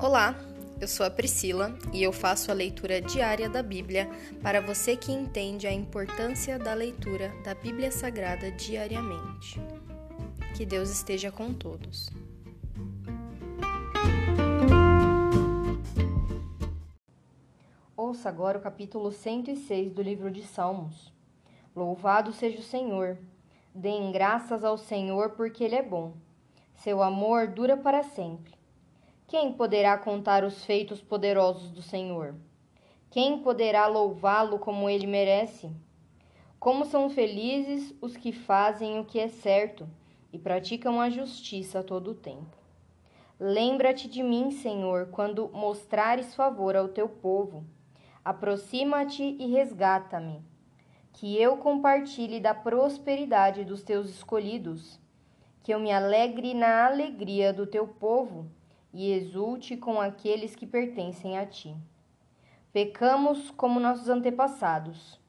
Olá, eu sou a Priscila e eu faço a leitura diária da Bíblia para você que entende a importância da leitura da Bíblia Sagrada diariamente. Que Deus esteja com todos. Ouça agora o capítulo 106 do livro de Salmos. Louvado seja o Senhor. Deem graças ao Senhor porque Ele é bom. Seu amor dura para sempre. Quem poderá contar os feitos poderosos do Senhor? Quem poderá louvá-lo como ele merece? Como são felizes os que fazem o que é certo e praticam a justiça a todo o tempo. Lembra-te de mim, Senhor, quando mostrares favor ao teu povo. Aproxima-te e resgata-me, que eu compartilhe da prosperidade dos teus escolhidos, que eu me alegre na alegria do teu povo e exulte com aqueles que pertencem a ti. Pecamos como nossos antepassados.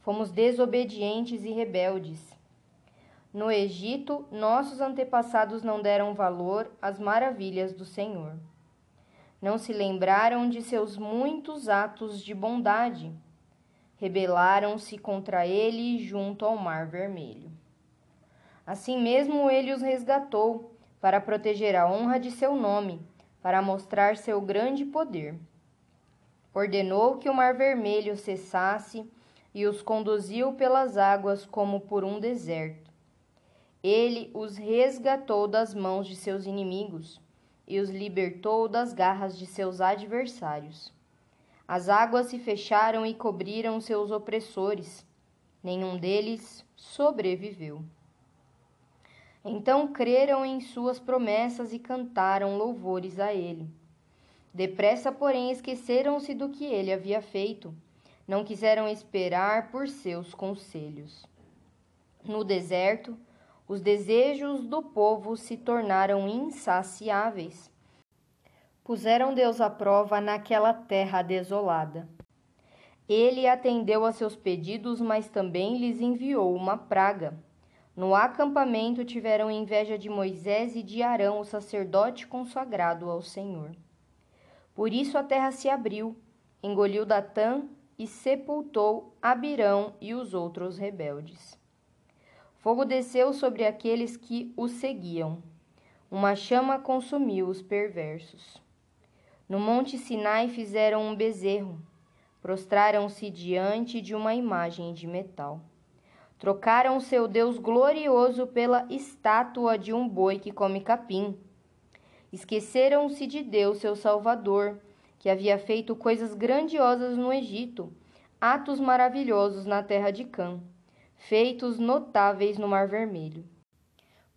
Fomos desobedientes e rebeldes. No Egito, nossos antepassados não deram valor às maravilhas do Senhor. Não se lembraram de seus muitos atos de bondade. Rebelaram-se contra ele junto ao Mar Vermelho. Assim mesmo ele os resgatou para proteger a honra de seu nome, para mostrar seu grande poder. Ordenou que o Mar Vermelho cessasse e os conduziu pelas águas como por um deserto. Ele os resgatou das mãos de seus inimigos e os libertou das garras de seus adversários. As águas se fecharam e cobriram seus opressores. Nenhum deles sobreviveu. Então creram em suas promessas e cantaram louvores a ele. Depressa, porém, esqueceram-se do que ele havia feito. Não quiseram esperar por seus conselhos. No deserto, os desejos do povo se tornaram insaciáveis. Puseram Deus à prova naquela terra desolada. Ele atendeu a seus pedidos, mas também lhes enviou uma praga no acampamento tiveram inveja de Moisés e de Arão, o sacerdote consagrado ao Senhor. Por isso a terra se abriu, engoliu Datã e sepultou Abirão e os outros rebeldes. Fogo desceu sobre aqueles que o seguiam. Uma chama consumiu os perversos. No monte Sinai fizeram um bezerro, prostraram-se diante de uma imagem de metal. Trocaram seu Deus glorioso pela estátua de um boi que come capim. Esqueceram-se de Deus, seu Salvador, que havia feito coisas grandiosas no Egito, atos maravilhosos na terra de Cã, feitos notáveis no Mar Vermelho.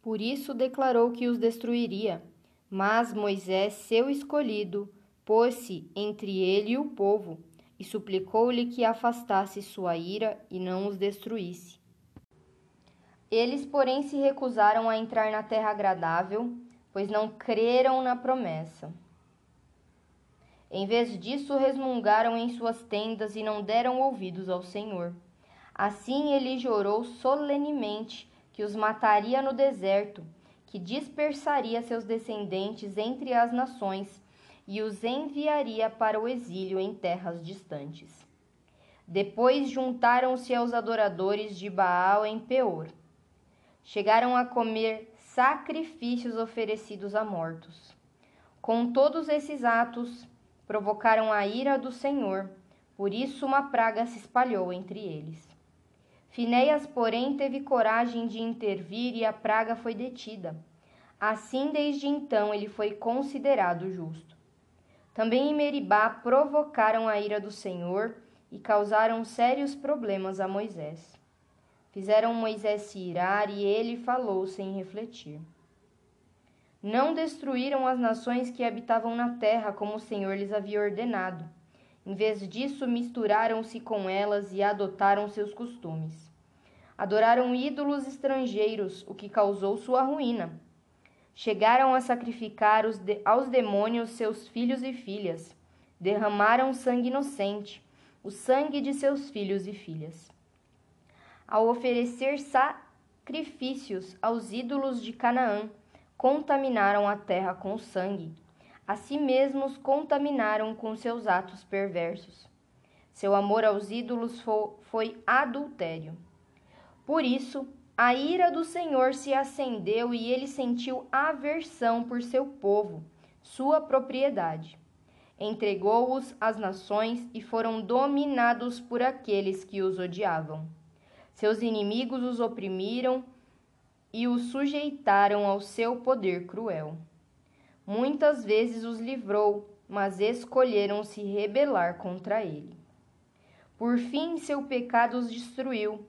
Por isso declarou que os destruiria. Mas Moisés, seu escolhido, pôs-se entre ele e o povo, e suplicou-lhe que afastasse sua ira e não os destruísse. Eles, porém, se recusaram a entrar na terra agradável, pois não creram na promessa. Em vez disso, resmungaram em suas tendas e não deram ouvidos ao Senhor. Assim ele jurou solenemente que os mataria no deserto, que dispersaria seus descendentes entre as nações e os enviaria para o exílio em terras distantes. Depois juntaram-se aos adoradores de Baal em Peor chegaram a comer sacrifícios oferecidos a mortos. Com todos esses atos, provocaram a ira do Senhor, por isso uma praga se espalhou entre eles. Finéias, porém, teve coragem de intervir e a praga foi detida. Assim, desde então, ele foi considerado justo. Também em Meribá provocaram a ira do Senhor e causaram sérios problemas a Moisés. Fizeram Moisés se irar e ele falou sem refletir. Não destruíram as nações que habitavam na terra como o Senhor lhes havia ordenado. Em vez disso, misturaram-se com elas e adotaram seus costumes. Adoraram ídolos estrangeiros, o que causou sua ruína. Chegaram a sacrificar aos demônios seus filhos e filhas. Derramaram sangue inocente, o sangue de seus filhos e filhas ao oferecer sacrifícios aos ídolos de Canaã, contaminaram a terra com sangue. a si mesmos contaminaram com seus atos perversos. Seu amor aos ídolos foi adultério. Por isso, a ira do Senhor se acendeu e ele sentiu aversão por seu povo, sua propriedade. Entregou-os às nações e foram dominados por aqueles que os odiavam. Seus inimigos os oprimiram e os sujeitaram ao seu poder cruel. Muitas vezes os livrou, mas escolheram se rebelar contra ele. Por fim, seu pecado os destruiu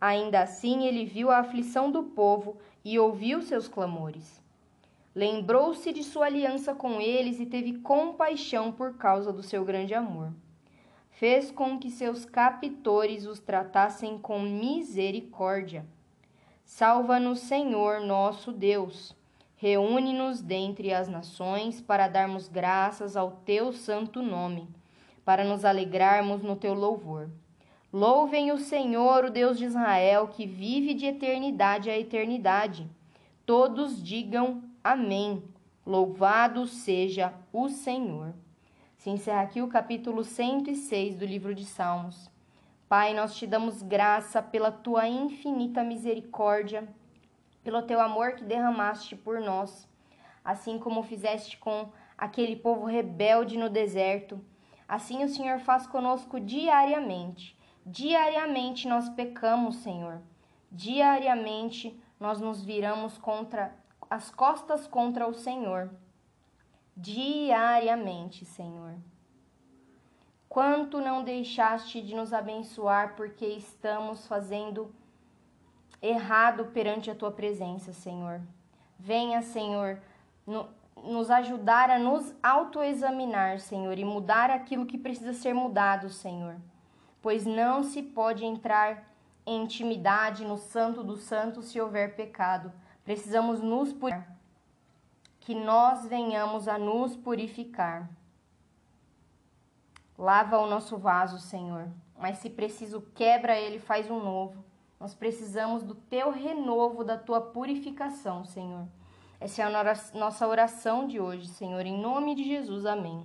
Ainda assim, ele viu a aflição do povo e ouviu seus clamores. Lembrou-se de sua aliança com eles e teve compaixão por causa do seu grande amor. Fez com que seus captores os tratassem com misericórdia. Salva-nos, Senhor, nosso Deus. Reúne-nos dentre as nações para darmos graças ao teu santo nome, para nos alegrarmos no teu louvor. Louvem o Senhor, o Deus de Israel, que vive de eternidade a eternidade. Todos digam amém. Louvado seja o Senhor. Se encerra aqui o capítulo 106 do livro de Salmos. Pai, nós te damos graça pela tua infinita misericórdia, pelo teu amor que derramaste por nós, assim como fizeste com aquele povo rebelde no deserto. Assim o Senhor faz conosco diariamente. Diariamente nós pecamos, Senhor. Diariamente nós nos viramos contra as costas contra o Senhor. Diariamente, Senhor. Quanto não deixaste de nos abençoar porque estamos fazendo errado perante a tua presença, Senhor. Venha, Senhor, no, nos ajudar a nos autoexaminar, Senhor, e mudar aquilo que precisa ser mudado, Senhor pois não se pode entrar em intimidade no Santo dos Santos se houver pecado. Precisamos nos purificar. Que nós venhamos a nos purificar. Lava o nosso vaso, Senhor, mas se preciso, quebra ele, faz um novo. Nós precisamos do teu renovo, da tua purificação, Senhor. Essa é a nossa oração de hoje, Senhor, em nome de Jesus. Amém.